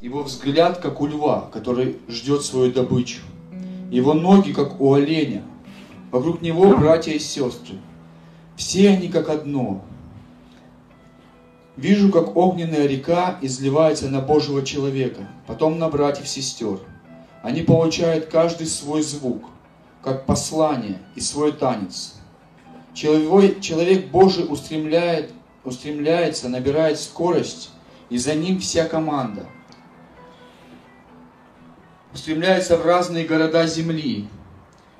Его взгляд, как у льва, который ждет свою добычу. Его ноги, как у оленя. Вокруг него братья и сестры. Все они как одно. Вижу, как огненная река изливается на Божьего человека, потом на братьев и сестер. Они получают каждый свой звук, как послание и свой танец. Человек Божий устремляет, устремляется, набирает скорость, и за ним вся команда. Устремляется в разные города земли.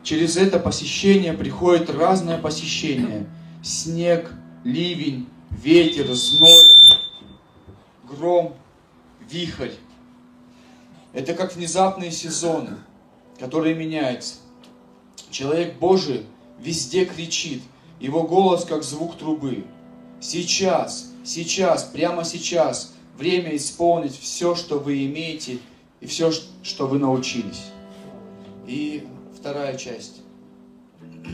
Через это посещение приходит разное посещение. Снег, ливень, ветер, зной, гром, вихрь. Это как внезапные сезоны, которые меняются. Человек Божий везде кричит, его голос как звук трубы. Сейчас, сейчас, прямо сейчас время исполнить все, что вы имеете и все, что вы научились. И вторая часть.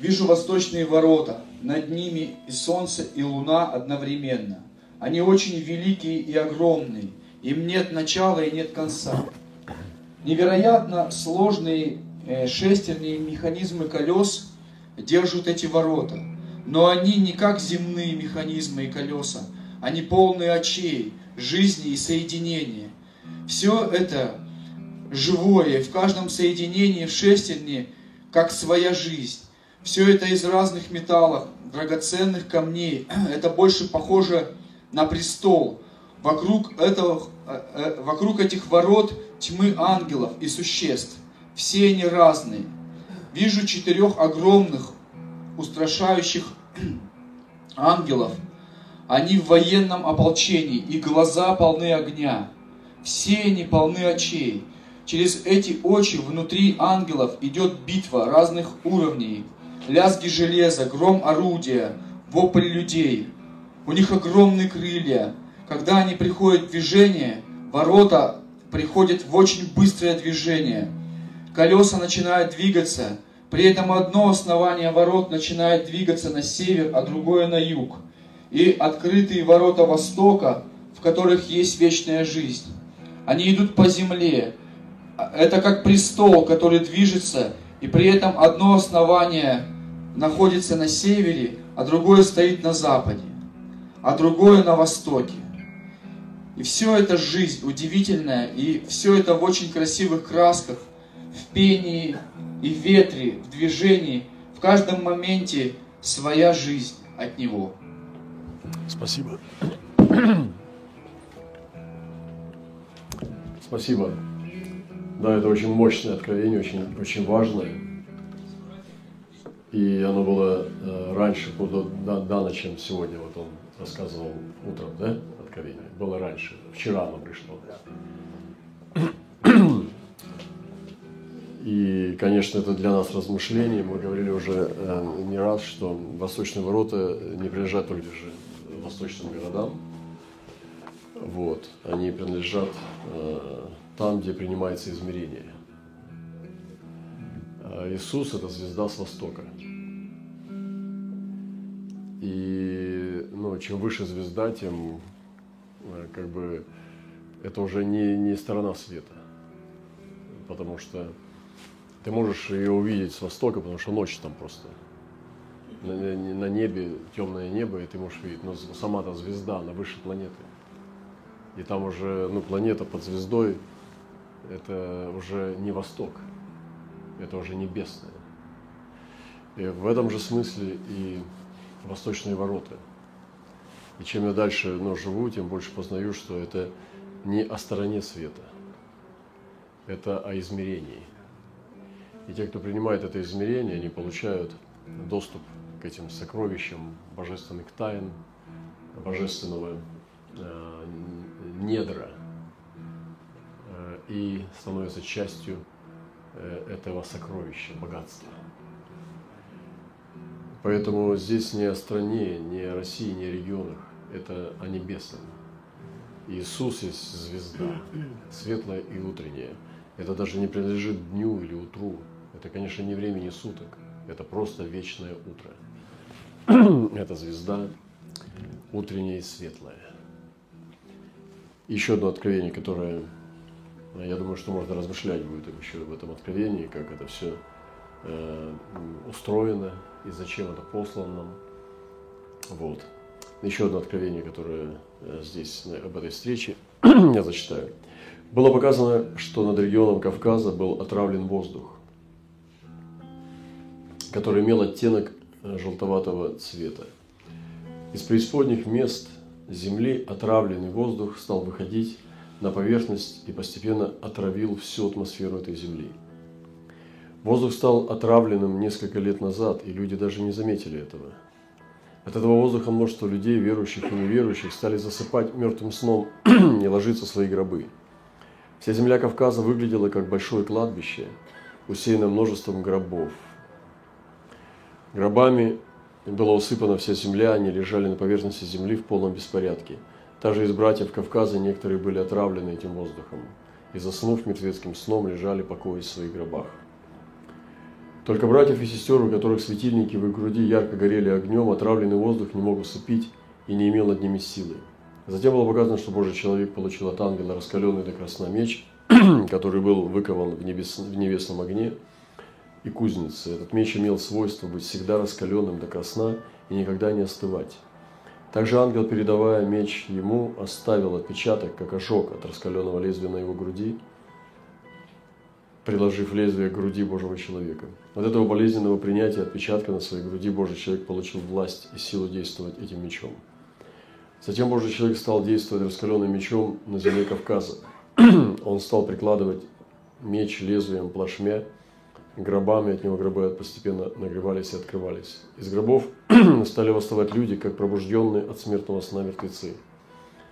Вижу восточные ворота, над ними и солнце, и луна одновременно. Они очень великие и огромные, им нет начала и нет конца. Невероятно сложные э, шестерни механизмы колес держат эти ворота. Но они не как земные механизмы и колеса, они полные очей, жизни и соединения. Все это живое, в каждом соединении в шестерне, как своя жизнь. Все это из разных металлов, драгоценных камней. Это больше похоже на престол. Вокруг, этого, э, э, вокруг этих ворот тьмы ангелов и существ. Все они разные. Вижу четырех огромных, устрашающих ангелов. Они в военном ополчении, и глаза полны огня. Все они полны очей. Через эти очи внутри ангелов идет битва разных уровней. Лязги железа, гром орудия, вопли людей. У них огромные крылья. Когда они приходят в движение, ворота приходят в очень быстрое движение. Колеса начинают двигаться, при этом одно основание ворот начинает двигаться на север, а другое на юг. И открытые ворота востока, в которых есть вечная жизнь. Они идут по земле. Это как престол, который движется, и при этом одно основание находится на севере, а другое стоит на западе, а другое на востоке. И все это жизнь удивительная, и все это в очень красивых красках, в пении и ветре, в движении, в каждом моменте своя жизнь от Него. Спасибо. Спасибо. Да, это очень мощное откровение, очень, очень важное. И оно было э, раньше было дано, чем сегодня. Вот он рассказывал утром, да, откровение. Было раньше. Вчера оно пришло. И, конечно, это для нас размышление. Мы говорили уже э, не раз, что восточные ворота не принадлежат только же восточным городам. Вот. Они принадлежат э, там, где принимается измерение. А Иисус – это звезда с востока. И ну, чем выше звезда, тем э, как бы это уже не, не сторона света. Потому что ты можешь ее увидеть с востока, потому что ночь там просто. На, на небе, темное небо, и ты можешь видеть. Но сама-то звезда, она выше планеты. И там уже, ну, планета под звездой, это уже не восток, это уже небесное. И в этом же смысле и восточные ворота. И чем я дальше ну, живу, тем больше познаю, что это не о стороне света, это о измерении. И те, кто принимает это измерение, они получают доступ к этим сокровищам божественных тайн, божественного э, недра, э, и становятся частью э, этого сокровища, богатства. Поэтому здесь не о стране, не о России, не о регионах, это о небесном. Иисус есть звезда, светлая и утренняя. Это даже не принадлежит дню или утру. Это, конечно, не времени суток. Это просто вечное утро. Это звезда утренняя и светлая. Еще одно откровение, которое, я думаю, что можно размышлять будет еще в этом откровении, как это все э, устроено и зачем это послано нам. Вот. Еще одно откровение, которое э, здесь, об этой встрече, я зачитаю. Было показано, что над регионом Кавказа был отравлен воздух, который имел оттенок желтоватого цвета. Из преисподних мест земли отравленный воздух стал выходить на поверхность и постепенно отравил всю атмосферу этой земли. Воздух стал отравленным несколько лет назад, и люди даже не заметили этого. От этого воздуха множество людей, верующих и неверующих, стали засыпать мертвым сном и ложиться в свои гробы. Вся земля Кавказа выглядела как большое кладбище, усеянное множеством гробов. Гробами была усыпана вся земля, они лежали на поверхности земли в полном беспорядке. Также из братьев Кавказа некоторые были отравлены этим воздухом и, заснув мертвецким сном, лежали покоясь в своих гробах. Только братьев и сестер, у которых светильники в их груди ярко горели огнем, отравленный воздух не мог усыпить и не имел над ними силы. Затем было показано, что Божий человек получил от ангела раскаленный до красна меч, который был выкован в, небес, в небесном огне и кузнице. Этот меч имел свойство быть всегда раскаленным до красна и никогда не остывать. Также ангел, передавая меч ему, оставил отпечаток, как ожог от раскаленного лезвия на его груди – приложив лезвие к груди Божьего человека. От этого болезненного принятия отпечатка на своей груди Божий человек получил власть и силу действовать этим мечом. Затем Божий человек стал действовать раскаленным мечом на земле Кавказа. Он стал прикладывать меч лезвием плашмя, гробами от него гробы постепенно нагревались и открывались. Из гробов стали восставать люди, как пробужденные от смертного сна мертвецы.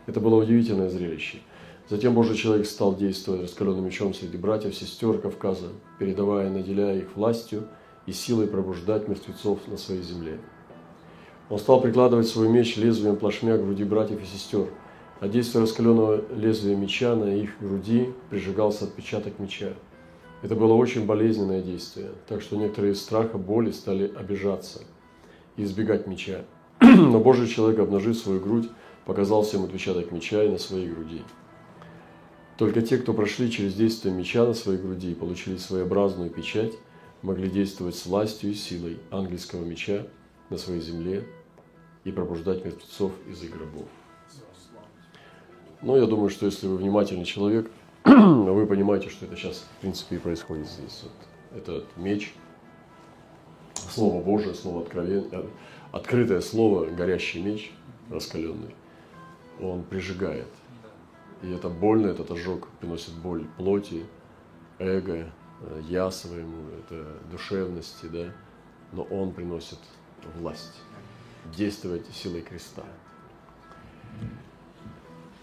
Это было удивительное зрелище – Затем Божий человек стал действовать раскаленным мечом среди братьев, сестер Кавказа, передавая и наделяя их властью и силой пробуждать мертвецов на своей земле. Он стал прикладывать свой меч лезвием плашмя к груди братьев и сестер, а действие раскаленного лезвия меча на их груди прижигался отпечаток меча. Это было очень болезненное действие, так что некоторые из страха, боли стали обижаться и избегать меча. Но Божий человек, обнажив свою грудь, показал всем отпечаток меча и на своей груди. Только те, кто прошли через действие меча на своей груди и получили своеобразную печать, могли действовать с властью и силой ангельского меча на своей земле и пробуждать мертвецов из их гробов. Но я думаю, что если вы внимательный человек, вы понимаете, что это сейчас, в принципе, и происходит здесь. Вот этот меч, Слово Божие, Слово откровение, э, открытое Слово, горящий меч раскаленный, он прижигает – и это больно, этот ожог приносит боль плоти, эго, э, я своему, это душевности, да, но он приносит власть, действовать силой креста.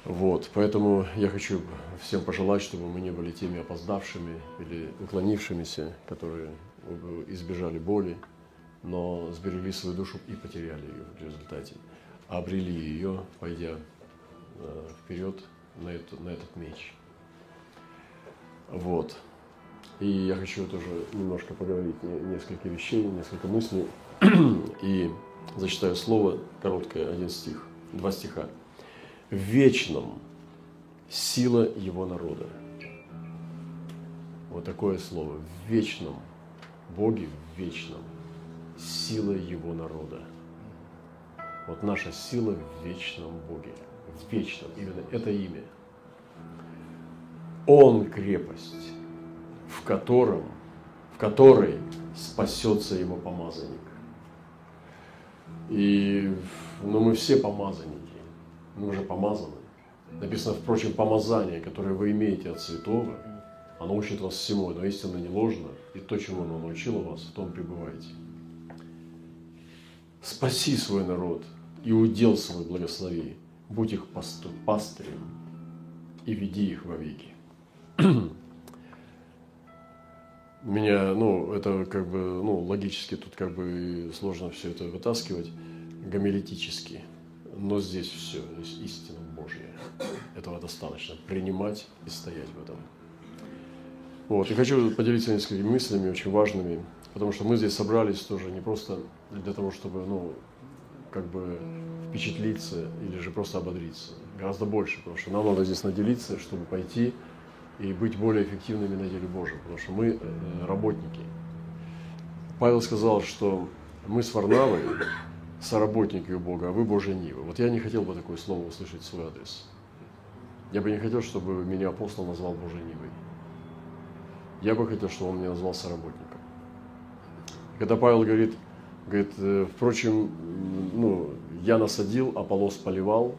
Вот, поэтому я хочу всем пожелать, чтобы мы не были теми опоздавшими или уклонившимися, которые избежали боли, но сберегли свою душу и потеряли ее в результате, а обрели ее, пойдя э, вперед на, эту, на этот меч. Вот. И я хочу тоже немножко поговорить несколько вещей, несколько мыслей. И зачитаю слово короткое, один стих, два стиха. В вечном сила его народа. Вот такое слово. В вечном Боге, в вечном сила его народа. Вот наша сила в вечном Боге в вечном, именно это имя. Он крепость, в котором, в которой спасется его помазанник. И ну, мы все помазанники, мы уже помазаны. Написано, впрочем, помазание, которое вы имеете от святого, оно учит вас всему, но истинно не ложно, и то, чему оно научило вас, в том пребывайте. Спаси свой народ и удел свой благослови будь их пастырем и веди их вовеки. Меня, ну, это как бы, ну, логически тут как бы сложно все это вытаскивать, гомилетически. Но здесь все, здесь истина Божья. Этого достаточно. Принимать и стоять в этом. Вот. И хочу поделиться несколькими мыслями, очень важными, потому что мы здесь собрались тоже не просто для того, чтобы, ну, как бы впечатлиться или же просто ободриться. Гораздо больше, потому что нам надо здесь наделиться, чтобы пойти и быть более эффективными на деле Божьем, потому что мы э, работники. Павел сказал, что мы с Варнавой соработники у Бога, а вы Божья Нива. Вот я не хотел бы такое слово услышать в свой адрес. Я бы не хотел, чтобы меня апостол назвал Божьей Нивой. Я бы хотел, чтобы он меня назвал соработником. Когда Павел говорит, говорит, «Э, впрочем, ну, я насадил, Аполос поливал,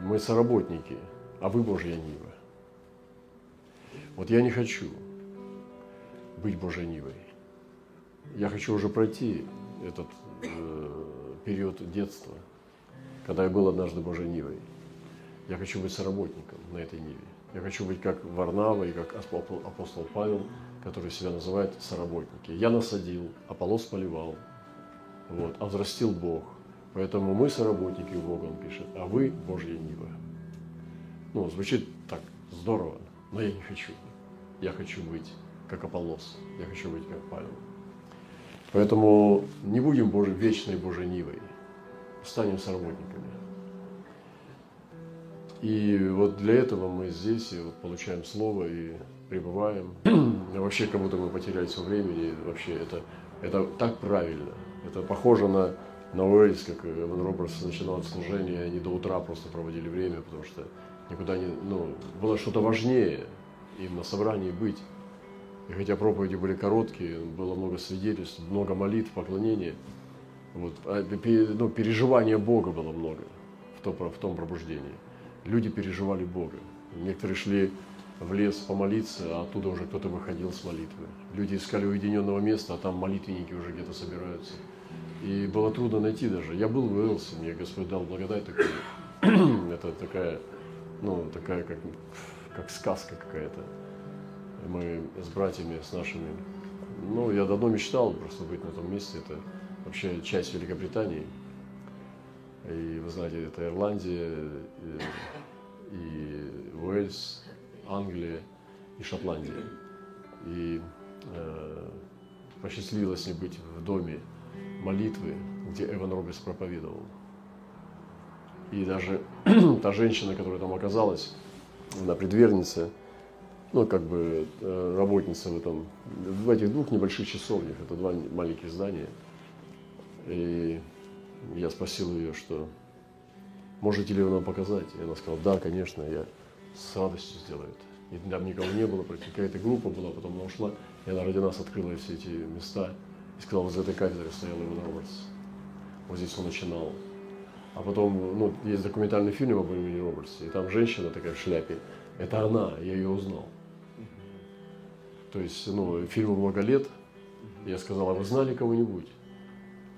мы соработники, а вы Божья Нива. Вот я не хочу быть Божьей Нивой. Я хочу уже пройти этот период детства, когда я был однажды Божьей Нивой. Я хочу быть соработником на этой Ниве. Я хочу быть как Варнава и как апостол Павел, который себя называет соработники. Я насадил, Аполос поливал, вот, а взрастил Бог. Поэтому мы соработники у Бога, он пишет, а вы Божья Нива. Ну, звучит так здорово, но я не хочу. Я хочу быть как Аполлос, я хочу быть как Павел. Поэтому не будем Божьей, вечной Божьей Нивой, станем соработниками. И вот для этого мы здесь и вот получаем слово и пребываем. вообще, как будто мы потеряли все времени. Вообще, это, это так правильно. Это похоже на, на Уэльс, как Эван Робертс начинал служение, они до утра просто проводили время, потому что никуда не, ну, было что-то важнее им на собрании быть. И хотя проповеди были короткие, было много свидетельств, много молитв, поклонения, вот, а, ну, переживания Бога было много в том, в том пробуждении. Люди переживали Бога. Некоторые шли в лес помолиться, а оттуда уже кто-то выходил с молитвы. Люди искали уединенного места, а там молитвенники уже где-то собираются. И было трудно найти даже. Я был в Уэлсе, мне Господь дал благодать такую. Это такая, ну, такая, как, как сказка какая-то. Мы с братьями, с нашими. Ну, я давно мечтал просто быть на том месте. Это вообще часть Великобритании. И вы знаете, это Ирландия, и, и Уэльс, Англия и Шотландия. И э, посчастливилось мне быть в доме молитвы, где Эван Робертс проповедовал. И даже та женщина, которая там оказалась, она предверница, ну, как бы э, работница в этом, в этих двух небольших часовнях, это два маленьких здания. И я спросил ее, что можете ли вы нам показать? И она сказала, да, конечно, я с радостью сделаю это. И там никого не было, какая-то группа была, потом она ушла, и она ради нас открыла все эти места и сказала, за этой кафедрой стоял Иван Робертс. Вот здесь он начинал. А потом, ну, есть документальный фильм об имени Робертсе, и там женщина такая в шляпе. Это она, я ее узнал. То есть, ну, фильму много лет. Я сказал, а вы знали кого-нибудь,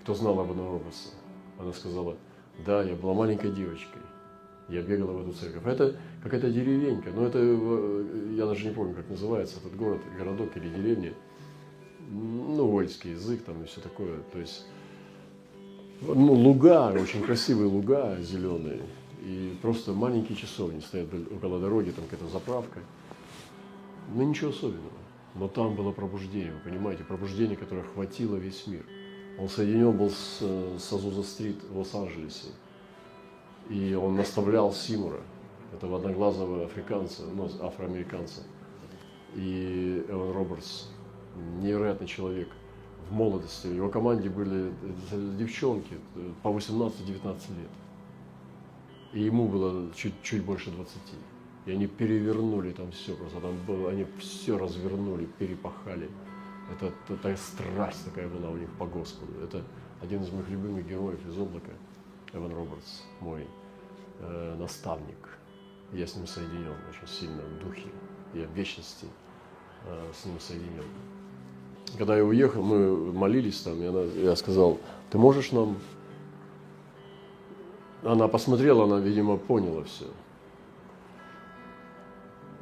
кто знал об Ивана Робертсе? Она сказала, да, я была маленькой девочкой. Я бегала в эту церковь. Это какая-то деревенька. Но это, я даже не помню, как называется этот город, городок или деревня. Ну, вольский язык там и все такое. То есть, ну, луга, очень красивые луга зеленые. И просто маленькие часовни стоят около дороги, там какая-то заправка. Ну, ничего особенного. Но там было пробуждение, вы понимаете, пробуждение, которое охватило весь мир. Он соединен был с, с Азуза-стрит в Лос-Анджелесе. И он наставлял Симура, этого одноглазого африканца, ну, афроамериканца. И Эван Робертс, невероятный человек в молодости. В его команде были девчонки по 18-19 лет. И ему было чуть, чуть больше 20. И они перевернули там все, просто там было, они все развернули, перепахали. Это, такая страсть такая была у них по Господу. Это один из моих любимых героев из облака, Эван Робертс, мой э, наставник. Я с ним соединен очень сильно в духе. Я в вечности э, с ним соединен. Когда я уехал, мы молились там, и я сказал, ты можешь нам... Она посмотрела, она, видимо, поняла все.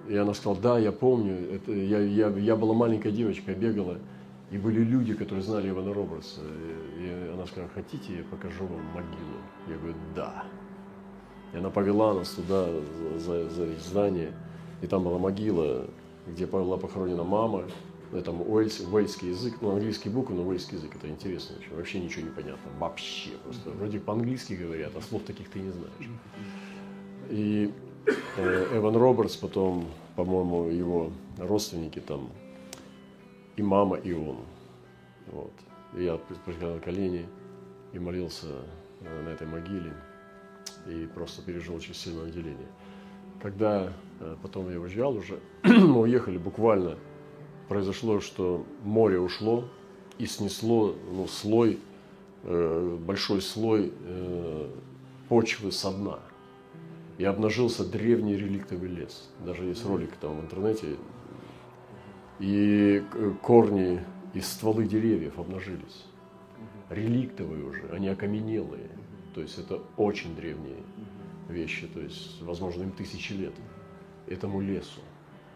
И она сказала, да, я помню, это, я, я, я была маленькая девочка, я бегала, и были люди, которые знали Ивана Робертса. И она сказала, хотите, я покажу вам могилу? Я говорю, да. И она повела нас туда, за, за здание, и там была могила, где была похоронена мама там уэльс, уэльский язык, ну, английский буквы, но уэльский язык, это интересно очень, вообще ничего не понятно, вообще просто. Вроде по-английски говорят, а слов таких ты не знаешь. И Эван Робертс, потом, по-моему, его родственники там, и мама, и он. Вот. И я преклонял колени и молился э, на этой могиле, и просто пережил очень сильное отделение. Когда э, потом я уезжал уже, мы уехали буквально, произошло, что море ушло и снесло ну, слой, э, большой слой э, почвы со дна. И обнажился древний реликтовый лес. Даже есть ролик там в интернете. И корни и стволы деревьев обнажились. Реликтовые уже, они окаменелые. То есть это очень древние вещи, то есть, возможно, им тысячи лет, этому лесу,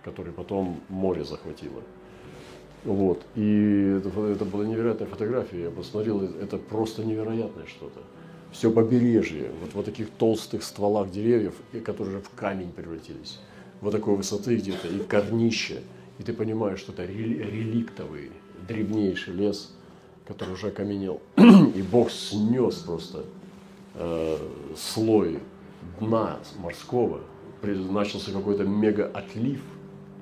который потом море захватило. Вот. И это, это была невероятная фотография. Я посмотрел, это просто невероятное что-то. Все побережье, вот в таких толстых стволах деревьев, которые уже в камень превратились. Вот такой высоты где-то, и корнище. И ты понимаешь, что это реликтовый, древнейший лес, который уже окаменел. И Бог снес просто э, слой дна морского начался какой-то мега-отлив,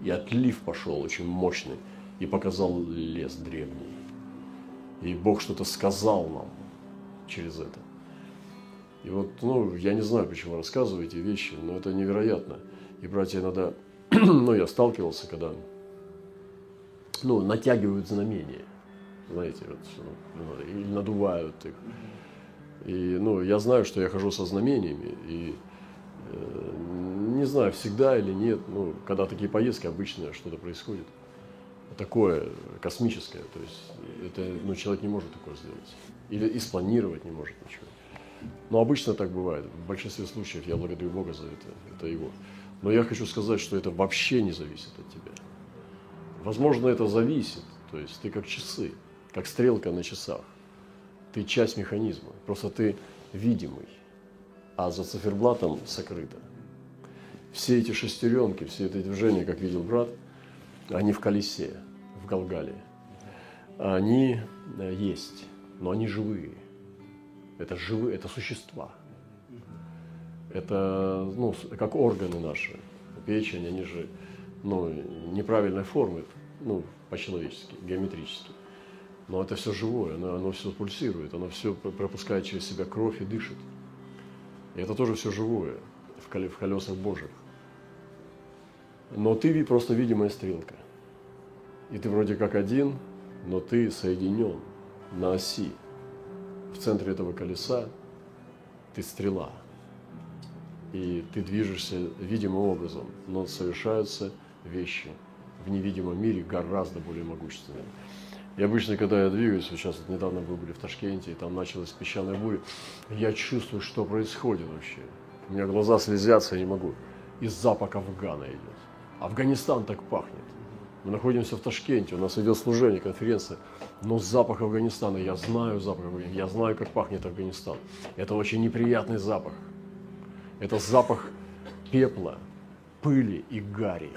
и отлив пошел очень мощный, и показал лес древний. И Бог что-то сказал нам через это. И вот, ну, я не знаю, почему рассказываю эти вещи, но это невероятно. И, братья, иногда, ну, я сталкивался, когда, ну, натягивают знамения, знаете, вот, ну, или надувают их. И, ну, я знаю, что я хожу со знамениями, и э, не знаю, всегда или нет, ну, когда такие поездки, обычно что-то происходит. Такое космическое, то есть это, ну, человек не может такое сделать. Или и спланировать не может ничего. Но обычно так бывает. В большинстве случаев я благодарю Бога за это, это его. Но я хочу сказать, что это вообще не зависит от тебя. Возможно, это зависит, то есть ты как часы, как стрелка на часах ты часть механизма, просто ты видимый, а за циферблатом сокрыто. Все эти шестеренки, все эти движения, как видел брат, они в колесе, в Галгале. Они э, есть, но они живые. Это живые, это существа. Это, ну, как органы наши, печень, они же, ну, неправильной формы, ну, по-человечески, геометрически. Но это все живое, оно, оно все пульсирует, оно все пропускает через себя кровь и дышит. И это тоже все живое в, колесах Божьих. Но ты просто видимая стрелка. И ты вроде как один, но ты соединен на оси. В центре этого колеса ты стрела. И ты движешься видимым образом, но совершаются вещи в невидимом мире гораздо более могущественные. И обычно, когда я двигаюсь, вот сейчас вот недавно мы были в Ташкенте, и там началась песчаная буря, я чувствую, что происходит вообще. У меня глаза слезятся, я не могу. И запах Афгана идет. Афганистан так пахнет. Мы находимся в Ташкенте, у нас идет служение, конференция. Но запах Афганистана, я знаю запах Афганистана, я знаю, как пахнет Афганистан. Это очень неприятный запах. Это запах пепла, пыли и гари.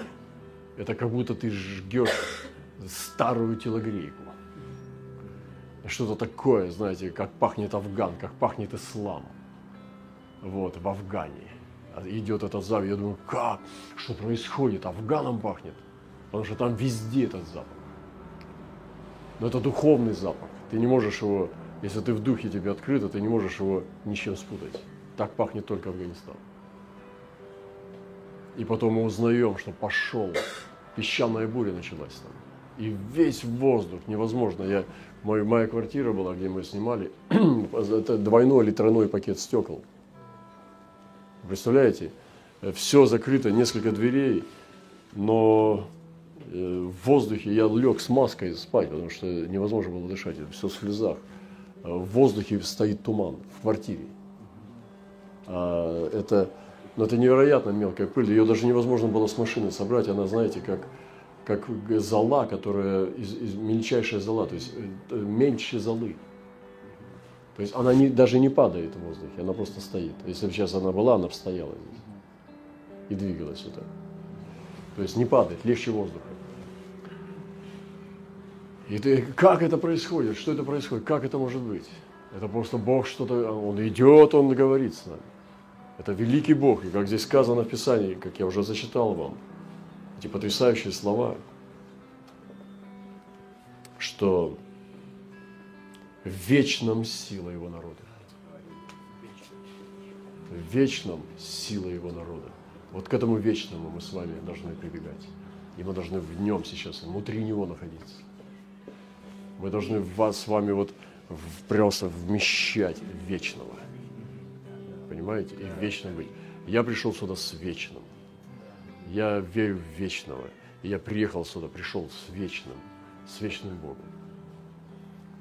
Это как будто ты жгешь старую телогрейку что-то такое, знаете, как пахнет Афган, как пахнет ислам. Вот, в Афгане. Идет этот запах, я думаю, как? Что происходит? Афганом пахнет. Потому что там везде этот запах. Но это духовный запах. Ты не можешь его, если ты в духе тебе открыто, ты не можешь его ничем спутать. Так пахнет только Афганистан. И потом мы узнаем, что пошел, песчаная буря началась там. И весь воздух невозможно. Я Мой, моя квартира была, где мы снимали, это двойной или тройной пакет стекол. Представляете? Все закрыто, несколько дверей, но в воздухе я лег с маской спать, потому что невозможно было дышать, это все в слезах. В воздухе стоит туман в квартире. А это, ну, это невероятно мелкая пыль, ее даже невозможно было с машины собрать, она, знаете, как как зола, которая из, из, мельчайшая зола, то есть э, меньше золы. То есть она не, даже не падает в воздухе, она просто стоит. Если бы сейчас она была, она бы стояла и двигалась так. То есть не падает, легче воздуха. И ты, как это происходит? Что это происходит? Как это может быть? Это просто Бог что-то, Он идет, Он говорит с нами. Это великий Бог. И как здесь сказано в Писании, как я уже зачитал вам, эти потрясающие слова, что в вечном сила Его народа. В вечном сила Его народа. Вот к этому вечному мы с вами должны прибегать. И мы должны в нем сейчас, внутри него находиться. Мы должны в вас с вами вот просто вмещать вечного. Понимаете? И вечно быть. Я пришел сюда с вечным. Я верю в вечного. Я приехал сюда, пришел с вечным, с вечным Богом.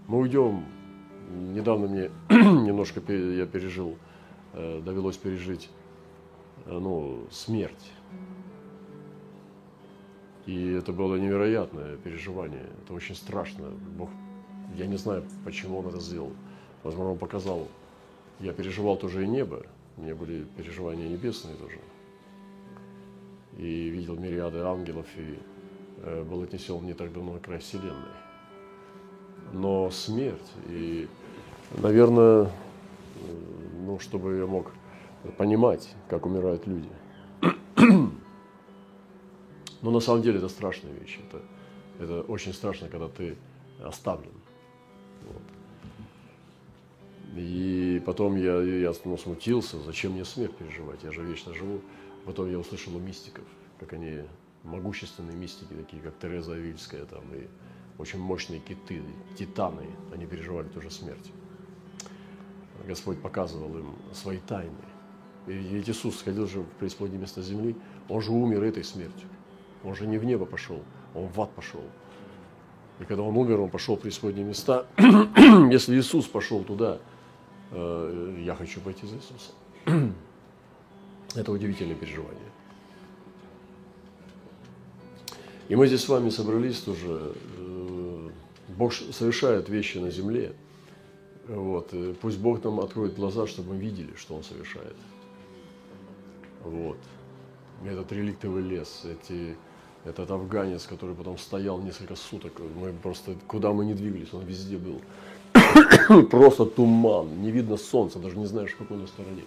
Мы уйдем. Недавно мне немножко я пережил, э, довелось пережить Э, ну, смерть. И это было невероятное переживание. Это очень страшно. Бог, я не знаю, почему Он это сделал. Возможно, Он показал. Я переживал тоже и небо. У меня были переживания небесные тоже. И видел мириады ангелов, и э, был отнесен не так давно на край Вселенной. Но смерть, и, наверное, э, ну, чтобы я мог понимать, как умирают люди. Но на самом деле это страшная вещь. Это, это очень страшно, когда ты оставлен. Вот. И потом я, я ну, смутился, зачем мне смерть переживать, я же вечно живу. Потом я услышал у мистиков, как они могущественные мистики, такие как Тереза Авильская там, и очень мощные киты, титаны, они переживали тоже смерть. Господь показывал им свои тайны. Ведь Иисус сходил же в преисподнее место земли, Он же умер этой смертью. Он же не в небо пошел, Он в ад пошел. И когда Он умер, Он пошел в преисподние места. Если Иисус пошел туда, э, я хочу пойти за Иисусом. Это удивительное переживание. И мы здесь с вами собрались тоже. Э, Бог совершает вещи на земле. Вот. Пусть Бог нам откроет глаза, чтобы мы видели, что Он совершает. Вот. Этот реликтовый лес, эти, этот афганец, который потом стоял несколько суток, мы просто, куда мы не двигались, он везде был. просто туман, не видно солнца, даже не знаешь, в какой на стороне.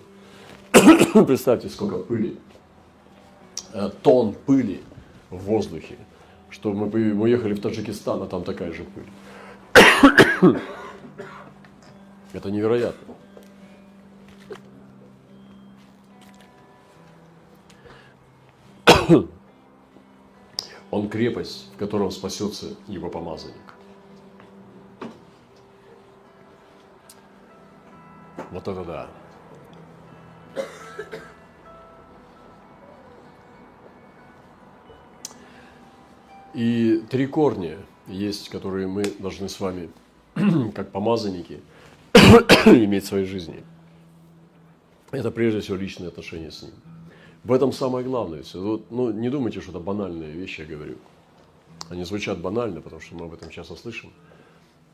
Представьте, сколько пыли. Э, тон пыли в воздухе. Что мы, мы в Таджикистан, а там такая же пыль. Это невероятно. Он крепость, в котором спасется его помазанник. Вот это да. И три корня есть, которые мы должны с вами, как помазанники, иметь в своей жизни. Это прежде всего личные отношения с Ним. В этом самое главное. Вот, ну, не думайте, что это банальные вещи, я говорю. Они звучат банально, потому что мы об этом часто слышим.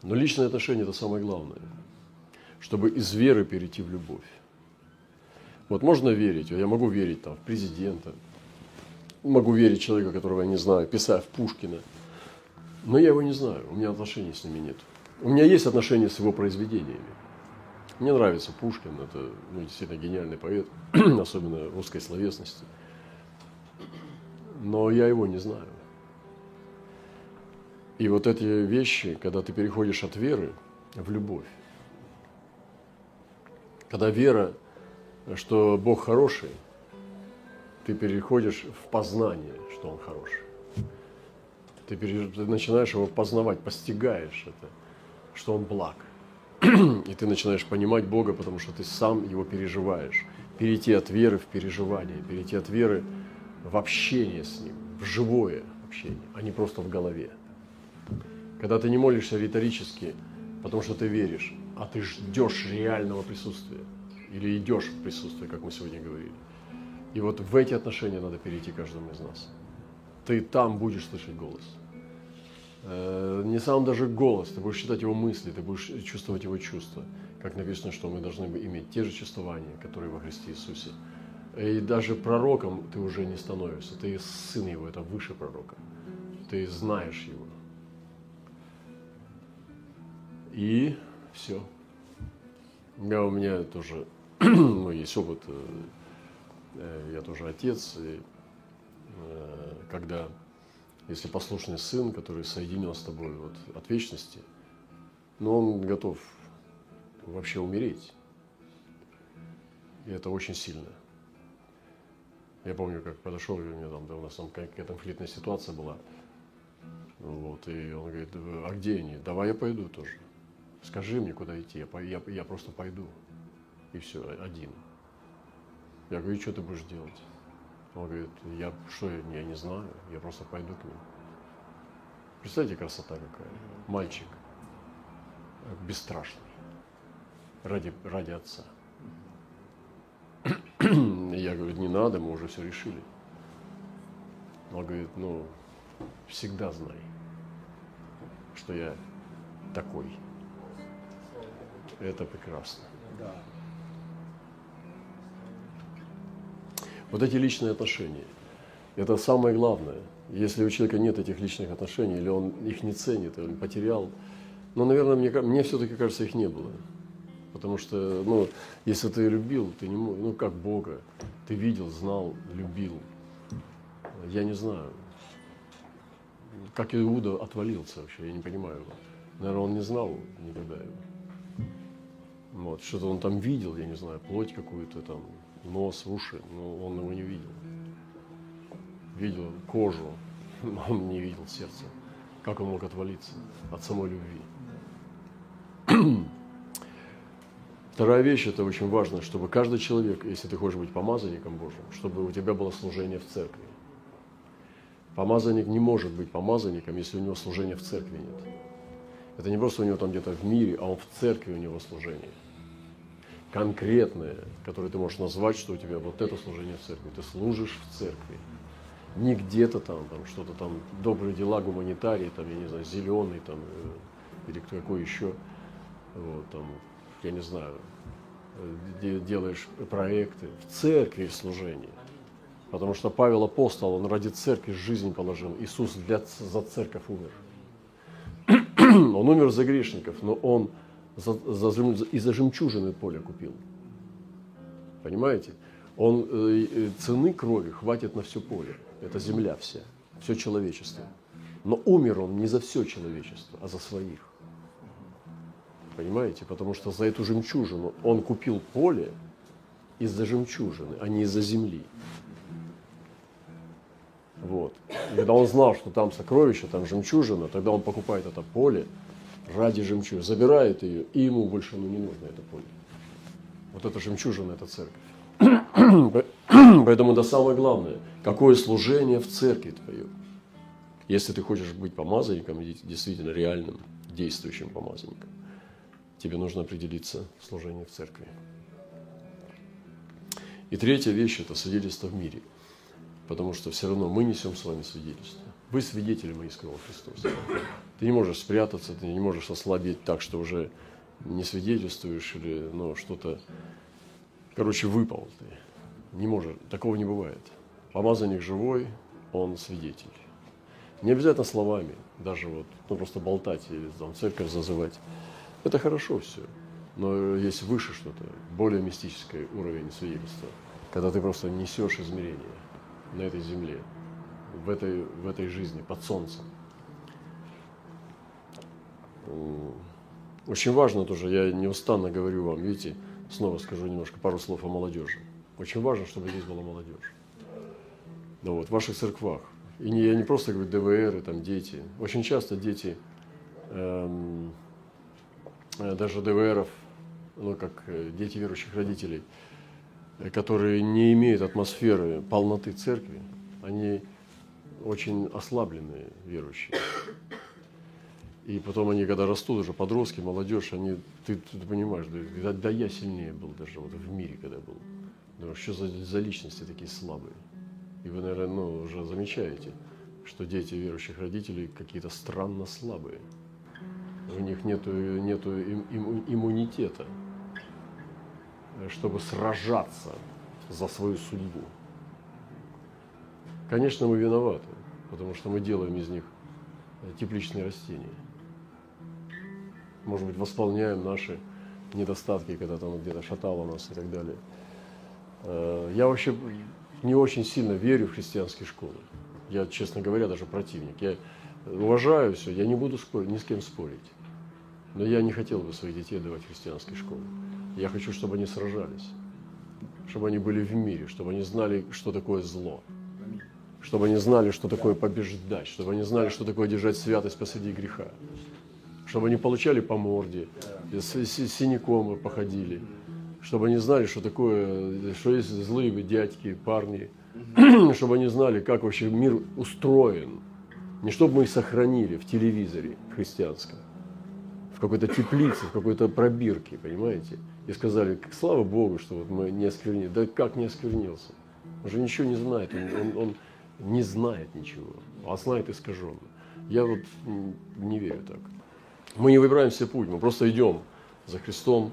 Но личные отношения – это самое главное. Чтобы из веры перейти в любовь. Вот можно верить, я могу верить там, в президента, могу верить человека, которого я не знаю, писать в Пушкина, но я его не знаю, у меня отношений с ними нет. У меня есть отношения с его произведениями. Мне нравится Пушкин, это ну, действительно гениальный поэт, особенно русской словесности. Но я его не знаю. И вот эти вещи, когда ты переходишь от веры в любовь, когда вера, что Бог хороший, ты переходишь в познание, что Он хороший. Ты, пере... ты начинаешь его познавать, постигаешь это, что Он благ и ты начинаешь понимать Бога, потому что ты сам его переживаешь. Перейти от веры в переживание, перейти от веры в общение с Ним, в живое общение, а не просто в голове. Когда ты не молишься риторически, потому что ты веришь, а ты ждешь реального присутствия. Или идешь в присутствие, как мы сегодня говорили. И вот в эти отношения надо перейти каждому из нас. Ты там будешь слышать голос. Э, не сам даже голос, ты будешь читать его мысли, ты будешь чувствовать его чувства. Как написано, что мы должны иметь те же чувствования, которые во Христе Иисусе. И даже пророком ты уже не становишься, ты сын его, это выше пророка. Ты знаешь его. И все. Я, у меня тоже ну, есть опыт, э, э, я тоже отец, и когда, если послушный сын, который соединен с тобой вот, от вечности, но он готов вообще умереть. И это очень сильно. Я помню, как подошел, у меня там, да, у нас там какая-то конфликтная ситуация была. Вот, и он говорит, а где они? Давай я пойду тоже. Скажи мне, куда идти, я, я, я просто пойду. И все, один. Я говорю, и что ты будешь делать? Он говорит, я что, я не знаю, я просто пойду к ним. Представьте, красота какая. Мальчик, бесстрашный, ради, ради отца. Я говорю, не надо, мы уже все решили. Он говорит, ну, всегда знай, что я такой. Это прекрасно. Да. Вот эти личные отношения, это самое главное. Если у человека нет этих личных отношений, или он их не ценит, или он потерял, ну, наверное, мне, мне все-таки кажется, их не было. Потому что, ну, если ты любил, ты не мог, ну, как Бога, ты видел, знал, любил. Я не знаю, как Иуда отвалился вообще, я не понимаю его. Наверное, он не знал никогда его. Вот, что-то он там видел, я не знаю, плоть какую-то там, нос, уши, но он его не видел. Видел кожу, но он не видел сердце. Как он мог отвалиться от самой любви? Вторая вещь, это очень важно, чтобы каждый человек, если ты хочешь быть помазанником Божьим, чтобы у тебя было служение в церкви. Помазанник не может быть помазанником, если у него служения в церкви нет. Это не просто у него там где-то в мире, а он в церкви у него служение. Конкретное, которое ты можешь назвать, что у тебя вот это служение в церкви. Ты служишь в церкви. Не где-то там, там что-то там, добрые дела, гуманитарии, там, я не знаю, зеленый там, э, или какой еще, вот, там, я не знаю, э, делаешь проекты. В церкви служение. Потому что Павел апостол, он ради церкви жизнь положил. Иисус для, за церковь умер. он умер за грешников, но он за, за, и за жемчужины поле купил. Понимаете? Он э, э, цены крови хватит на все поле. Это земля вся, все человечество. Но умер он не за все человечество, а за своих. Понимаете? Потому что за эту жемчужину он купил поле из-за жемчужины, а не из-за земли. Вот. И когда он знал, что там сокровище, там жемчужина, тогда он покупает это поле ради жемчужины, забирает ее, и ему больше ну, не нужно это поле. Вот это жемчужина, это церковь. Поэтому это самое главное. Какое служение в церкви твое? Если ты хочешь быть помазанником, действительно реальным, действующим помазанником, тебе нужно определиться в служении в церкви. И третья вещь – это свидетельство в мире – потому что все равно мы несем с вами свидетельство. Вы свидетели моиского Христа. Ты не можешь спрятаться, ты не можешь ослабеть так, что уже не свидетельствуешь или ну, что-то, короче, выпал ты. Не можешь, такого не бывает. Помазанник живой, он свидетель. Не обязательно словами, даже вот, ну просто болтать или там церковь зазывать. Это хорошо все, но есть выше что-то, более мистический уровень свидетельства, когда ты просто несешь измерение на этой земле, в этой, в этой жизни, под солнцем. Очень важно тоже, я неустанно говорю вам, видите, снова скажу немножко пару слов о молодежи. Очень важно, чтобы здесь была молодежь. Ну вот, в ваших церквах. И не, я не просто говорю ДВР и там дети. Очень часто дети, эм, э, даже ДВРов, ну как э, дети верующих родителей – которые не имеют атмосферы полноты церкви, они очень ослабленные верующие. И потом они, когда растут, уже подростки, молодежь, они, ты, ты понимаешь, да, да я сильнее был даже вот в мире, когда был. Думаешь, что за, за личности такие слабые? И вы, наверное, ну, уже замечаете, что дети верующих родителей какие-то странно слабые. У них нету, нету им, им, иммунитета чтобы сражаться за свою судьбу. Конечно, мы виноваты, потому что мы делаем из них тепличные растения. может быть, восполняем наши недостатки, когда там где-то шатало нас и так далее. Э, я вообще не очень сильно верю в христианские школы. Я, честно говоря, даже противник. Я уважаю все, я не буду спорить, ни с кем спорить. Но я не хотел бы своих детей давать в христианские школы. Я хочу, чтобы они сражались, чтобы они были в мире, чтобы они знали, что такое зло, чтобы они знали, что такое побеждать, чтобы они знали, что такое держать святость посреди греха, чтобы они получали по морде, с синяком походили, чтобы они знали, что такое, что есть злые дядьки, парни, чтобы они знали, как вообще мир устроен. Не чтобы мы их сохранили в телевизоре христианском, в какой-то теплице, в какой-то пробирке, понимаете? И сказали, слава Богу, что вот мы не осквернили. Да как не осквернился? Он же ничего не знает, он, он, он не знает ничего, а знает искаженно. Я вот не верю так. Мы не выбираем себе путь, мы просто идем за Христом.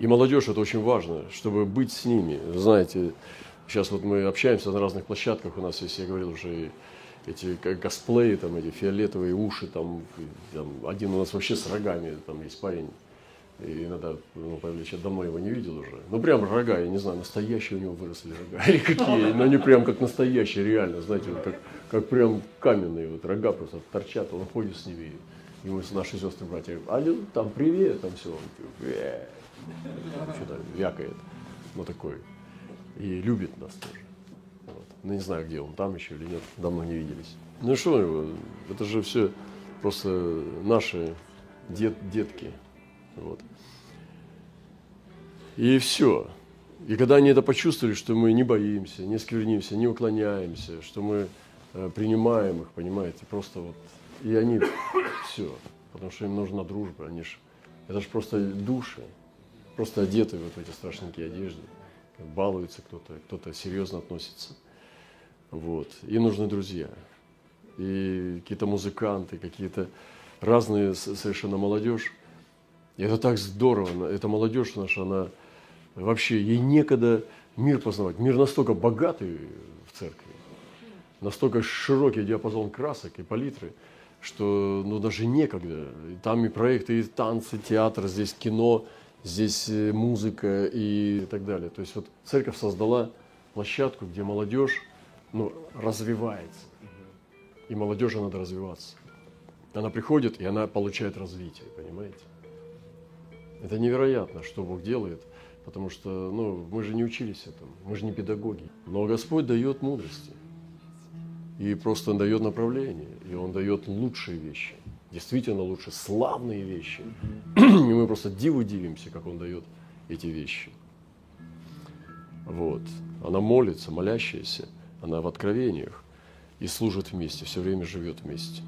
И молодежь это очень важно, чтобы быть с ними. Знаете, сейчас вот мы общаемся на разных площадках, у нас есть, я говорил уже, эти косплеи, там, эти фиолетовые уши, там, там, один у нас вообще с рогами, там есть парень, и иногда, ну, Павлович, я давно его не видел уже. Ну, прям рога, я не знаю, настоящие у него выросли рога или какие, но они прям как настоящие, реально, знаете, вот как, как прям каменные вот рога просто торчат, он ходит с ними, ему наши сестры, братья, а там привет, там все, он что-то вякает, ну такой, и любит нас тоже. Вот. Ну, не знаю, где он, там еще или нет, давно не виделись. Ну что, это же все просто наши дет, детки, вот. И все. И когда они это почувствовали, что мы не боимся, не сквернимся, не уклоняемся, что мы э, принимаем их, понимаете, просто вот, и они все, потому что им нужна дружба, они ж, это же просто души, просто одеты вот в эти страшненькие одежды, балуется кто-то, кто-то серьезно относится, вот, и нужны друзья, и какие-то музыканты, какие-то разные совершенно молодежь, это так здорово. Эта молодежь наша, она вообще, ей некогда мир познавать. Мир настолько богатый в церкви, настолько широкий диапазон красок и палитры, что ну, даже некогда. Там и проекты, и танцы, театр, здесь кино, здесь э, музыка и так далее. То есть вот церковь создала площадку, где молодежь ну, развивается. И молодежи надо развиваться. Она приходит, и она получает развитие, понимаете? Это невероятно, что Бог делает, потому что ну, мы же не учились этому, мы же не педагоги. Но Господь дает мудрости и просто дает направление, и Он дает лучшие вещи, действительно лучшие, славные вещи. И мы просто диву дивимся, как Он дает эти вещи. Вот. Она молится, молящаяся, она в откровениях и служит вместе, все время живет вместе.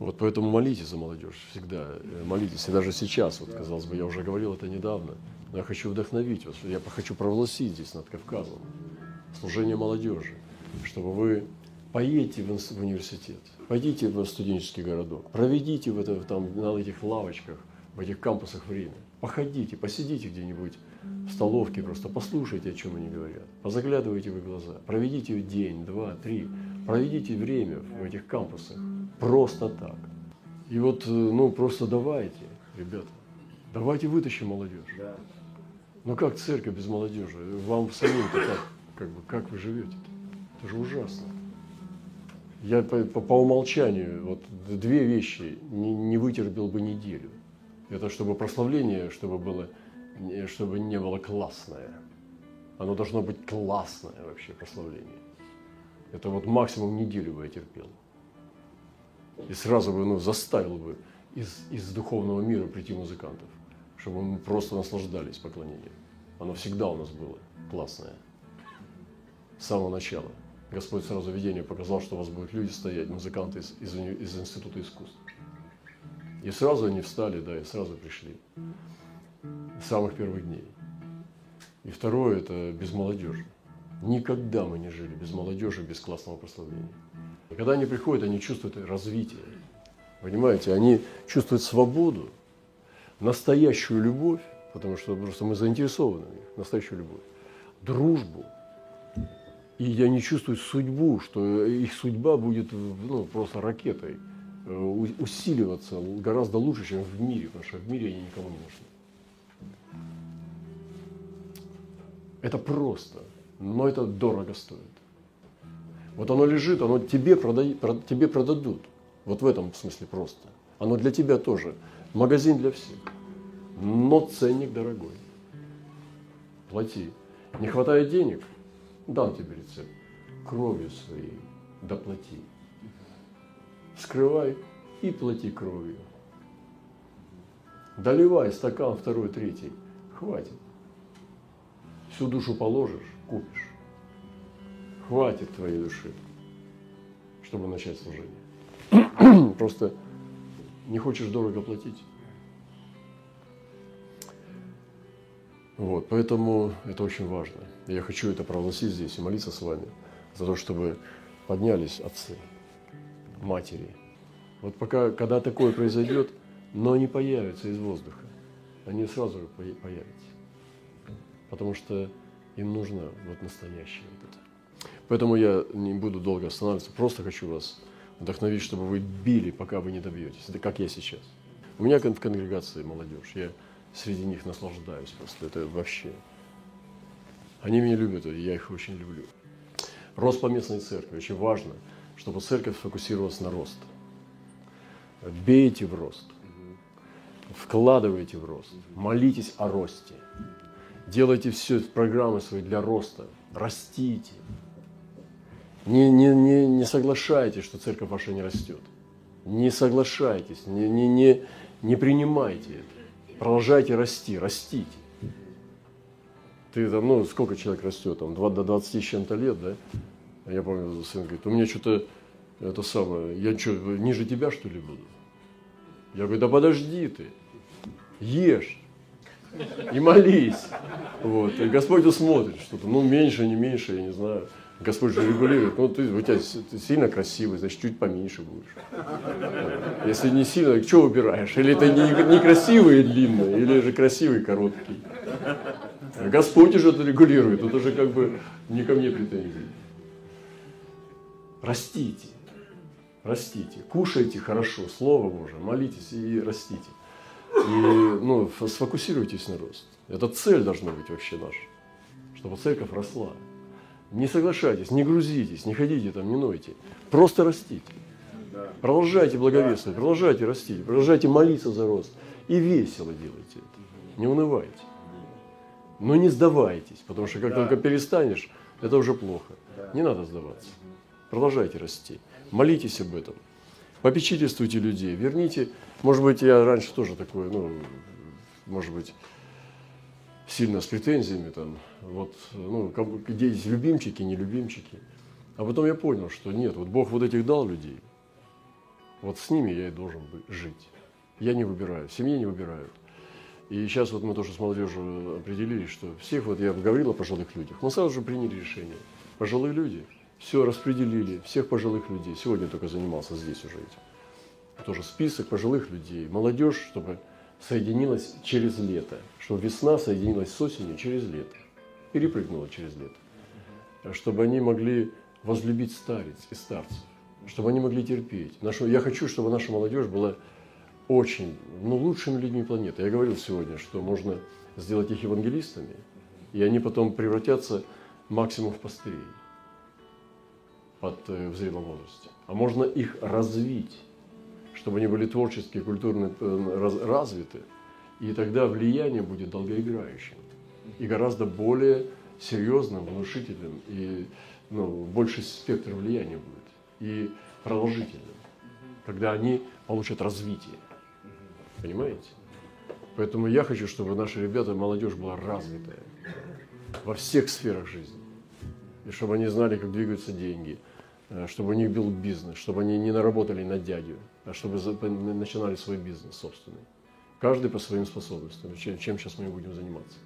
Вот поэтому молитесь за молодежь всегда, э, молитесь. И даже сейчас, вот казалось бы, я уже говорил это недавно, но я хочу вдохновить вас, я хочу провозгласить здесь над Кавказом служение молодежи, чтобы вы поедете в университет, пойдите в студенческий городок, проведите в это, там, на этих лавочках, в этих кампусах время, походите, посидите где-нибудь в столовке, просто послушайте, о чем они говорят, позаглядывайте в их глаза, проведите день, два, три, проведите время в этих кампусах, просто так. И вот, э, ну, просто давайте, ребята, давайте вытащим молодежь. Да. Ну как церковь без молодежи? Вам самим-то как, как, бы, как вы живете? -то? Это же ужасно. Я по, по, по умолчанию вот две вещи не, не вытерпел бы неделю. Это чтобы прославление, чтобы было, чтобы не было классное. Оно должно быть классное вообще прославление. Это вот максимум неделю бы я терпел и сразу бы ну, заставил бы из, из духовного мира прийти музыкантов, чтобы мы просто наслаждались поклонением. Оно всегда у нас было классное. С самого начала. Господь сразу видение показал, что у вас будут люди стоять, музыканты из, из, из Института искусств. И сразу они встали, да, и сразу пришли. С самых первых дней. И второе – это без молодежи. Никогда мы не жили без молодежи, без классного прославления. Когда они приходят, они чувствуют развитие. Понимаете, они чувствуют свободу, настоящую любовь, потому что просто мы заинтересованы в них, настоящую любовь, дружбу. И они чувствуют судьбу, что их судьба будет ну, просто ракетой э, усиливаться гораздо лучше, чем в мире, потому что в мире они никому не нужны. Это просто, но это дорого стоит. Вот оно лежит, оно тебе, продай- про- тебе продадут. Вот в этом смысле просто. Оно для тебя тоже. Магазин для всех. Но ценник дорогой. Плати. Не хватает денег? Дам тебе рецепт. Кровью своей доплати. Скрывай и плати кровью. Доливай стакан второй, третий. Хватит. Всю душу положишь, купишь. Хватит твоей души, чтобы начать служение. Просто не хочешь дорого платить. Вот, поэтому это очень важно. Я хочу это провносить здесь и молиться с вами за то, чтобы поднялись отцы, матери. Вот пока, когда такое произойдет, но они появятся из воздуха. Они сразу же появятся. Потому что им нужно вот настоящее вот это. Поэтому я не буду долго останавливаться, просто хочу вас вдохновить, чтобы вы били, пока вы не добьетесь. Это как я сейчас. У меня в конгрегации молодежь, я среди них наслаждаюсь просто, это вообще. Они меня любят, и я их очень люблю. Рост поместной церкви. Очень важно, чтобы церковь сфокусировалась на рост. Бейте в рост. Вкладывайте в рост. Молитесь о росте. Делайте все программы свои для роста. Растите. Не, не, не, не соглашайтесь, что церковь ваша не растет. Не соглашайтесь, не, не, не, не принимайте это. Продолжайте расти, растите. Ты там, ну, сколько человек растет, там, 2 до 20 с чем-то лет, да? А Я помню, сын говорит, у меня что-то, это самое, я что, ниже тебя, что ли, буду? Я говорю, да подожди ты, ешь и молись. Вот. И Господь усмотрит что-то, ну, меньше, не меньше, я не знаю. Господь же регулирует. Ну, ты, у тебя ты сильно красивый, значит, чуть поменьше будешь. Если не сильно, что выбираешь? Или это не, не красивый длинный, или же красивый короткий. Господь уже это регулирует, тут уже как бы не ко мне претензии. Растите, растите, кушайте хорошо, Слово Божие, молитесь и растите. И ну, сфокусируйтесь на рост. Это цель должна быть вообще наша, чтобы церковь росла. Не соглашайтесь, не грузитесь, не ходите там, не нойте. Просто растите. Продолжайте благовествовать, продолжайте растить, продолжайте молиться за рост. И весело делайте это. Не унывайте. Но не сдавайтесь, потому что как только перестанешь, это уже плохо. Не надо сдаваться. Продолжайте расти. Молитесь об этом. Попечительствуйте людей. Верните. Может быть, я раньше тоже такой, ну, может быть, сильно с претензиями там. Вот, ну, кому- где есть любимчики, не любимчики. А потом я понял, что нет, вот Бог вот этих дал людей. Вот с ними я и должен жить. Я не выбираю, в семье не выбирают. И сейчас вот мы тоже с молодежью определились, что всех, вот я говорил о пожилых людях, мы сразу же приняли решение. Пожилые люди, все распределили, всех пожилых людей. Сегодня только занимался здесь уже этим. Тоже список пожилых людей, молодежь, чтобы соединилась через лето, чтобы весна соединилась с осенью через лето, перепрыгнула через лето, чтобы они могли возлюбить старец и старцев, чтобы они могли терпеть. Нашу, я хочу, чтобы наша молодежь была очень, ну, лучшими людьми планеты. Я говорил сегодня, что можно сделать их евангелистами, и они потом превратятся максимум в пастырей под, э, в зрелом возрасте. А можно их развить, чтобы они были творчески, культурно э, раз- развиты, и тогда влияние будет долгоиграющим и гораздо более серьезным, внушительным, и ну, больше спектр влияния будет, и продолжительным, когда они получат развитие. Понимаете? Поэтому я хочу, чтобы наши ребята, молодежь была развитая во всех сферах жизни. И чтобы они знали, как двигаются деньги, э, чтобы у них был бизнес, чтобы они не наработали на дядю, а чтобы начинали свой бизнес собственный. Каждый по своим способностям, чем, сейчас мы будем заниматься.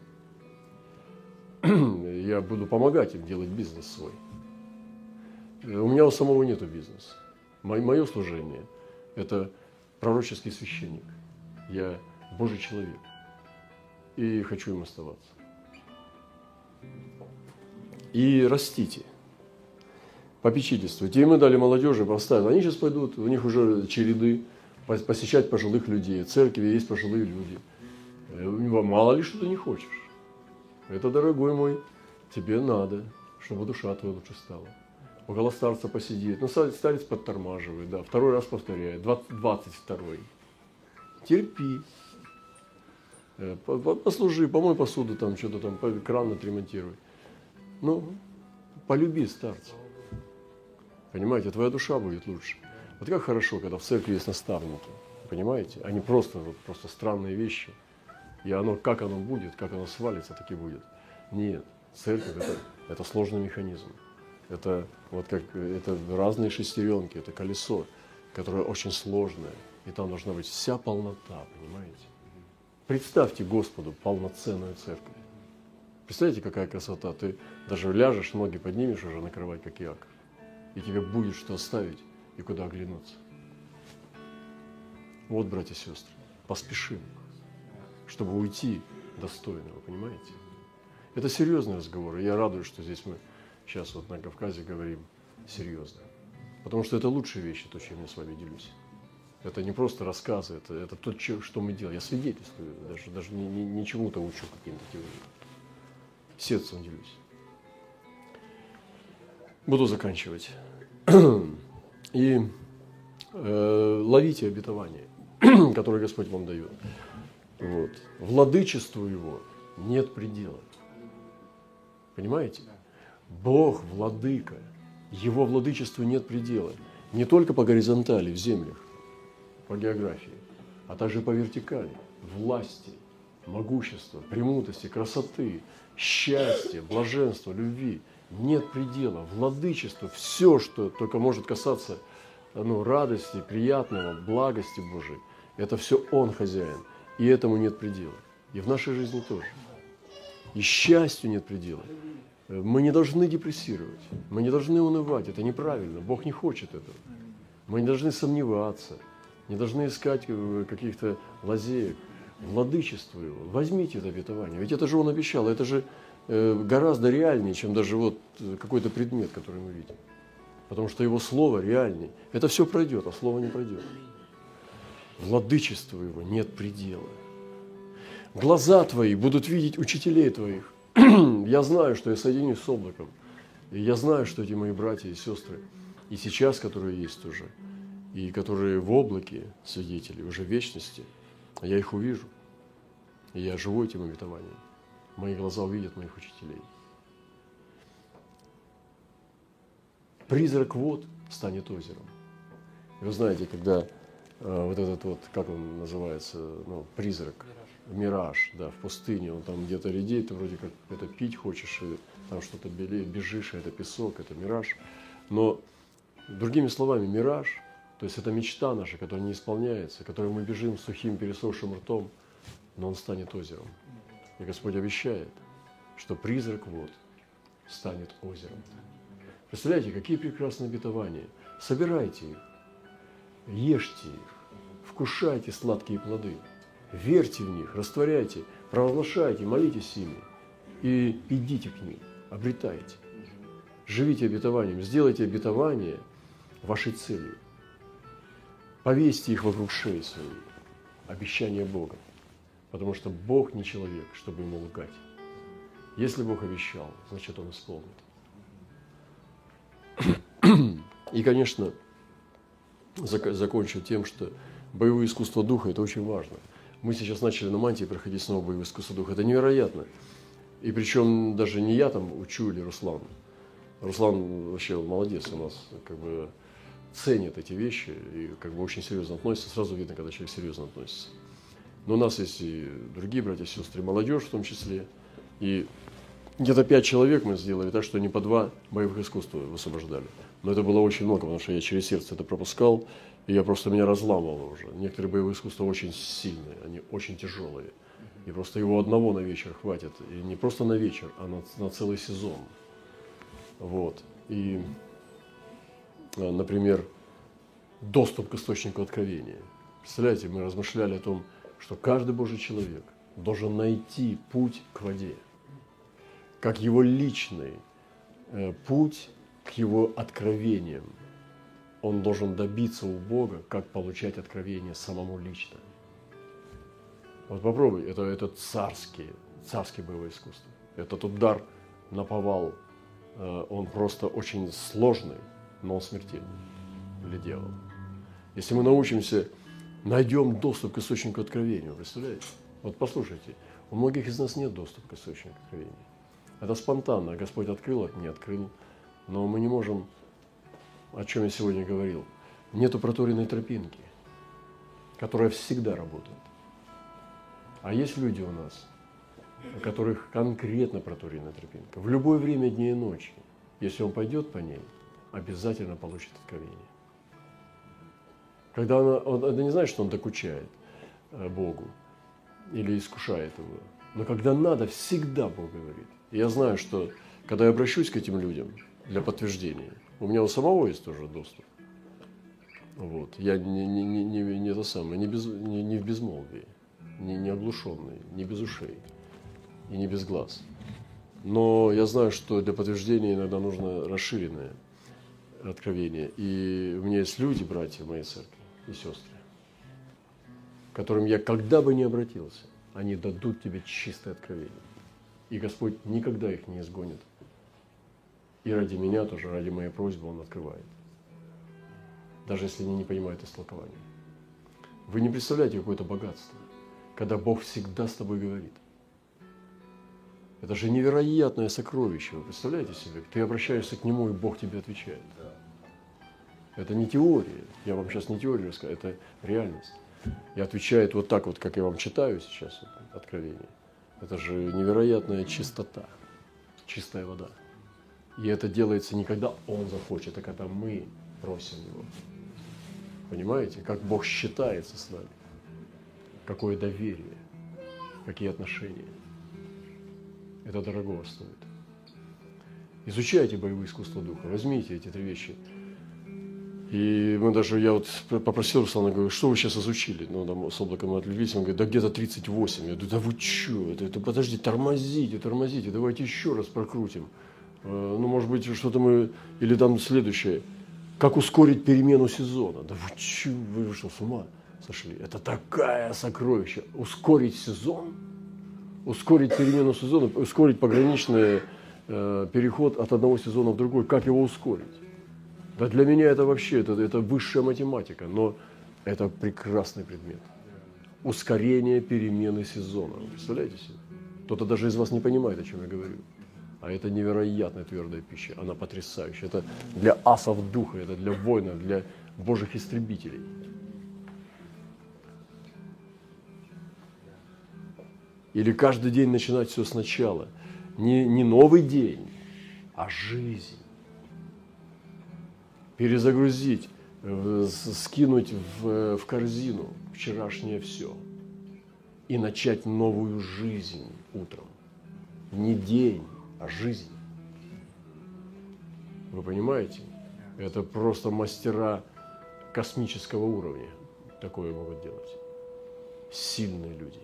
Я буду помогать им делать бизнес свой. Э, У меня у самого нету бизнеса. Мое служение – это пророческий священник. Я Божий человек. И хочу им оставаться. И растите. попечительствуйте. И мы дали молодежи, поставили. Они сейчас пойдут, у них уже череды посещать пожилых людей. В церкви есть пожилые люди. Э, мало ли что ты не хочешь. Это, дорогой мой, тебе надо, чтобы душа твоя лучше стала. Около старца посидит. Ну, старец подтормаживает, да. Второй раз повторяет. Двадцать второй. Терпи. Э, послужи, помой посуду, там что-то там, кран отремонтируй. Ну, полюби старца. Понимаете, твоя душа будет лучше. Вот как хорошо, когда в церкви есть наставники. Понимаете? Они просто, вот, просто странные вещи. И оно, как оно будет, как оно свалится, так и будет. Нет, церковь это, это сложный механизм. Это вот как это разные шестеренки, это колесо, которое очень сложное. И там должна быть вся полнота, понимаете? Представьте Господу полноценную церковь. Представляете, какая красота? Ты даже ляжешь, ноги поднимешь уже накрывать, как Иаков. И тебе будет что оставить и куда оглянуться. Вот, братья и сестры, поспешим, чтобы уйти достойно, вы понимаете? Это серьезный разговор, и я радуюсь, что здесь мы сейчас вот на Кавказе говорим серьезно. Потому что это лучшие вещи, то, чем я с вами делюсь. Это не просто рассказы, это, это то, что мы делаем. Я свидетельствую, даже, даже не, не, не чему-то учу каким-то теориям. Сердцем делюсь. Буду заканчивать. И э, ловите обетование, которое Господь вам дает. Вот. Владычеству Его нет предела. Понимаете? Бог владыка. Его владычеству нет предела. Не только по горизонтали в землях, по географии, а также по вертикали, власти, могущества, премутости, красоты, счастья, блаженства, любви. Нет предела, владычества, все, что только может касаться ну, радости, приятного, благости Божией, это все Он хозяин, и этому нет предела. И в нашей жизни тоже. И счастью нет предела. Мы не должны депрессировать, мы не должны унывать, это неправильно, Бог не хочет этого. Мы не должны сомневаться, не должны искать э, каких-то лазеек. Владычество его, возьмите это обетование, ведь это же он обещал, это же э, гораздо реальнее, чем даже вот э, какой-то предмет, который мы видим. Потому что его слово реальнее. Это все пройдет, а слово не пройдет. Владычество его нет предела. Глаза твои будут видеть учителей твоих. я знаю, что я соединюсь с облаком. И я знаю, что эти мои братья и сестры, и сейчас, которые есть уже, и которые в облаке свидетели, уже вечности, я их увижу. И я живу этим обетованием. Мои глаза увидят моих учителей. Призрак вод станет озером. И вы знаете, когда вот этот вот, как он называется, ну, призрак, мираж, да, в пустыне, он там где-то редеет, ты вроде как это пить хочешь, и там что-то белеет, бежишь, и это песок, это мираж. Но, другими словами, мираж, то есть это мечта наша, которая не исполняется, которой мы бежим сухим пересохшим ртом, но он станет озером. И Господь обещает, что призрак вот станет озером. Представляете, какие прекрасные обетования. Собирайте их, ешьте их, вкушайте сладкие плоды – верьте в них, растворяйте, провозглашайте, молитесь ими и идите к ним, обретайте. Живите обетованием, сделайте обетование вашей целью. Повесьте их вокруг шеи своей, обещание Бога. Потому что Бог не человек, чтобы ему лгать. Если Бог обещал, значит Он исполнит. И, конечно, закончу тем, что боевое искусство духа – это очень важно – мы сейчас начали на мантии проходить снова боевой искусство духа. Это невероятно. И причем даже не я там учу или Руслан. Руслан вообще молодец у нас, как бы ценит эти вещи и как бы очень серьезно относится. Сразу видно, когда человек серьезно относится. Но у нас есть и другие братья сестры, молодежь в том числе. И где-то пять человек мы сделали так, что не по два боевых искусства высвобождали. Но это было очень много, потому что я через сердце это пропускал. И я просто меня разламывало уже. Некоторые боевые искусства очень сильные, они очень тяжелые. И просто его одного на вечер хватит. И не просто на вечер, а на, на целый сезон. Вот. И, а, например, доступ к источнику откровения. Представляете, мы размышляли о том, что каждый Божий человек должен найти путь к воде, как его личный э, путь к его откровениям. Он должен добиться у Бога, как получать откровение самому лично. Вот попробуй, это, это царские, царские боевое искусство. Этот удар на повал, э, он просто очень сложный, но он смертельный для дьявола. Если мы научимся, найдем доступ к источнику откровения, представляете? Вот послушайте, у многих из нас нет доступа к источнику откровения. Это спонтанно, Господь открыл, не открыл. Но мы не можем, о чем я сегодня говорил, нету проторенной тропинки, которая всегда работает. А есть люди у нас, у которых конкретно проторенная тропинка. В любое время дня и ночи, если он пойдет по ней, обязательно получит откровение. Когда он, он, он не знает, что он докучает э, Богу или искушает его. Но когда надо, всегда Бог говорит. И я знаю, что когда я обращусь к этим людям для подтверждения, у меня у самого есть тоже доступ. Вот. Я не, не, не, не, не это самое, не, без, не, не в безмолвии не, не оглушенный, не без ушей и не без глаз. Но я знаю, что для подтверждения иногда нужно расширенное откровение. И у меня есть люди, братья в моей церкви и сестры, к которым я когда бы не обратился, они дадут тебе чистое откровение. И Господь никогда их не изгонит. И ради меня тоже, ради моей просьбы Он открывает. Даже если они не понимают истолкования. Вы не представляете какое-то богатство когда Бог всегда с тобой говорит. Это же невероятное сокровище, вы представляете себе? Ты обращаешься к Нему, и Бог тебе отвечает. Это не теория, я вам сейчас не теорию рассказываю, это реальность. И отвечает вот так вот, как я вам читаю сейчас, откровение. Это же невероятная чистота, чистая вода. И это делается не когда Он захочет, а когда мы просим Его. Понимаете, как Бог считается с нами какое доверие, какие отношения. Это дорого стоит. Изучайте боевые искусства духа, возьмите эти три вещи. И мы даже, я вот попросил Руслана, говорю, что вы сейчас изучили? Ну, там, с облаком от любви, он говорит, да где-то 38. Я говорю, да вы что? Это, это, подожди, тормозите, тормозите, давайте еще раз прокрутим. Э, ну, может быть, что-то мы, или там следующее, как ускорить перемену сезона. Да вы что, вы что, с ума? сошли. Это такая сокровище. Ускорить сезон, ускорить перемену сезона, ускорить пограничный э, переход от одного сезона в другой. Как его ускорить? Да для меня это вообще, это, это высшая математика, но это прекрасный предмет. Ускорение перемены сезона. Представляете себе? Кто-то даже из вас не понимает, о чем я говорю. А это невероятная твердая пища. Она потрясающая. Это для асов духа, это для воинов, для божьих истребителей. Или каждый день начинать все сначала. Не, не новый день, а жизнь. Перезагрузить, э, скинуть в, в корзину вчерашнее все. И начать новую жизнь утром. Не день, а жизнь. Вы понимаете? Это просто мастера космического уровня такое могут делать. Сильные люди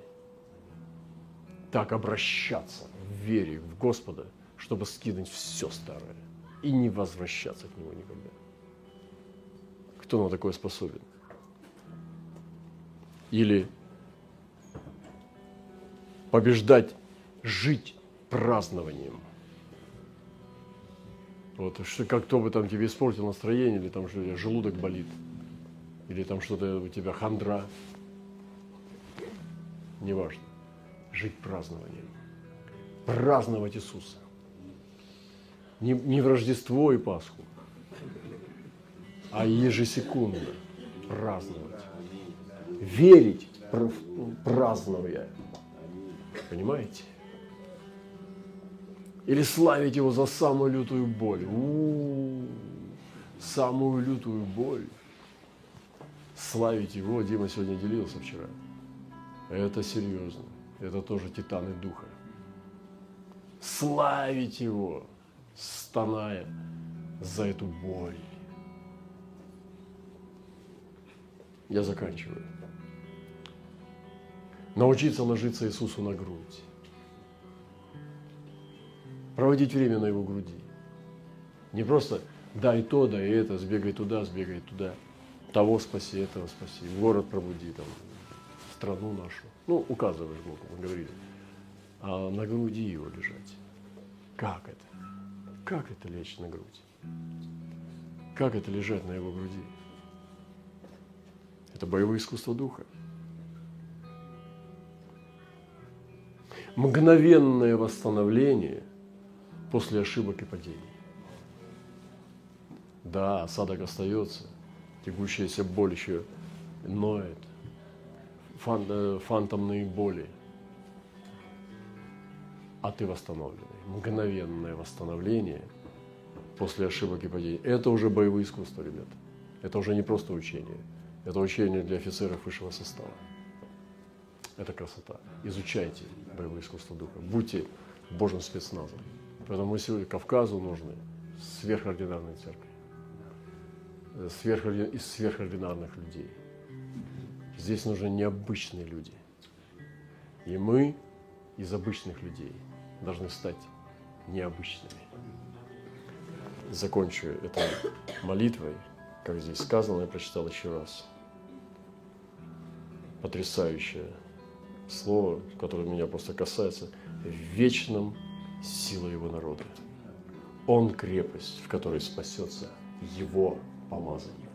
так обращаться в вере в Господа, чтобы скинуть все старое и не возвращаться к Нему никогда. Кто на такое способен? Или побеждать, жить празднованием. Вот, что, как кто бы там тебе испортил настроение, или там что желудок болит, или там что-то у тебя хандра, неважно жить празднованием. Праздновать Иисуса. Не, не в Рождество и Пасху, а ежесекундно праздновать. Верить, празднуя. Понимаете? Или славить его за самую лютую боль. У-у-у, самую лютую боль. Славить его, Дима сегодня делился вчера. Это серьезно это тоже титаны духа. Славить его, стоная за эту боль. Я заканчиваю. Научиться ложиться Иисусу на грудь. Проводить время на Его груди. Не просто дай то, дай это, сбегай туда, сбегай туда. Того спаси, этого спаси, город пробуди, там, страну нашу. Ну, указываешь Богу, он говорит. А на груди его лежать. Как это? Как это лечь на грудь? Как это лежать на его груди? Это боевое искусство духа. Мгновенное восстановление после ошибок и падений. Да, осадок остается, тягущаяся боль еще ноет, фан, э, фантомные боли. А ты восстановленный. Мгновенное восстановление после ошибок и падений. Это уже боевые искусства, ребят. Это уже не просто учение. Это учение для офицеров высшего состава. Это красота. Изучайте боевое искусство духа. Будьте Божьим спецназом. Поэтому мы сегодня Кавказу нужны сверхординарной церкви. Сверхорди... Из сверхординарных людей. Здесь нужны необычные люди. И мы из обычных людей должны стать необычными. Закончу этой молитвой, как здесь сказано, я прочитал еще раз. Потрясающее слово, которое меня просто касается, в вечном сила его народа. Он крепость, в которой спасется его помазанник.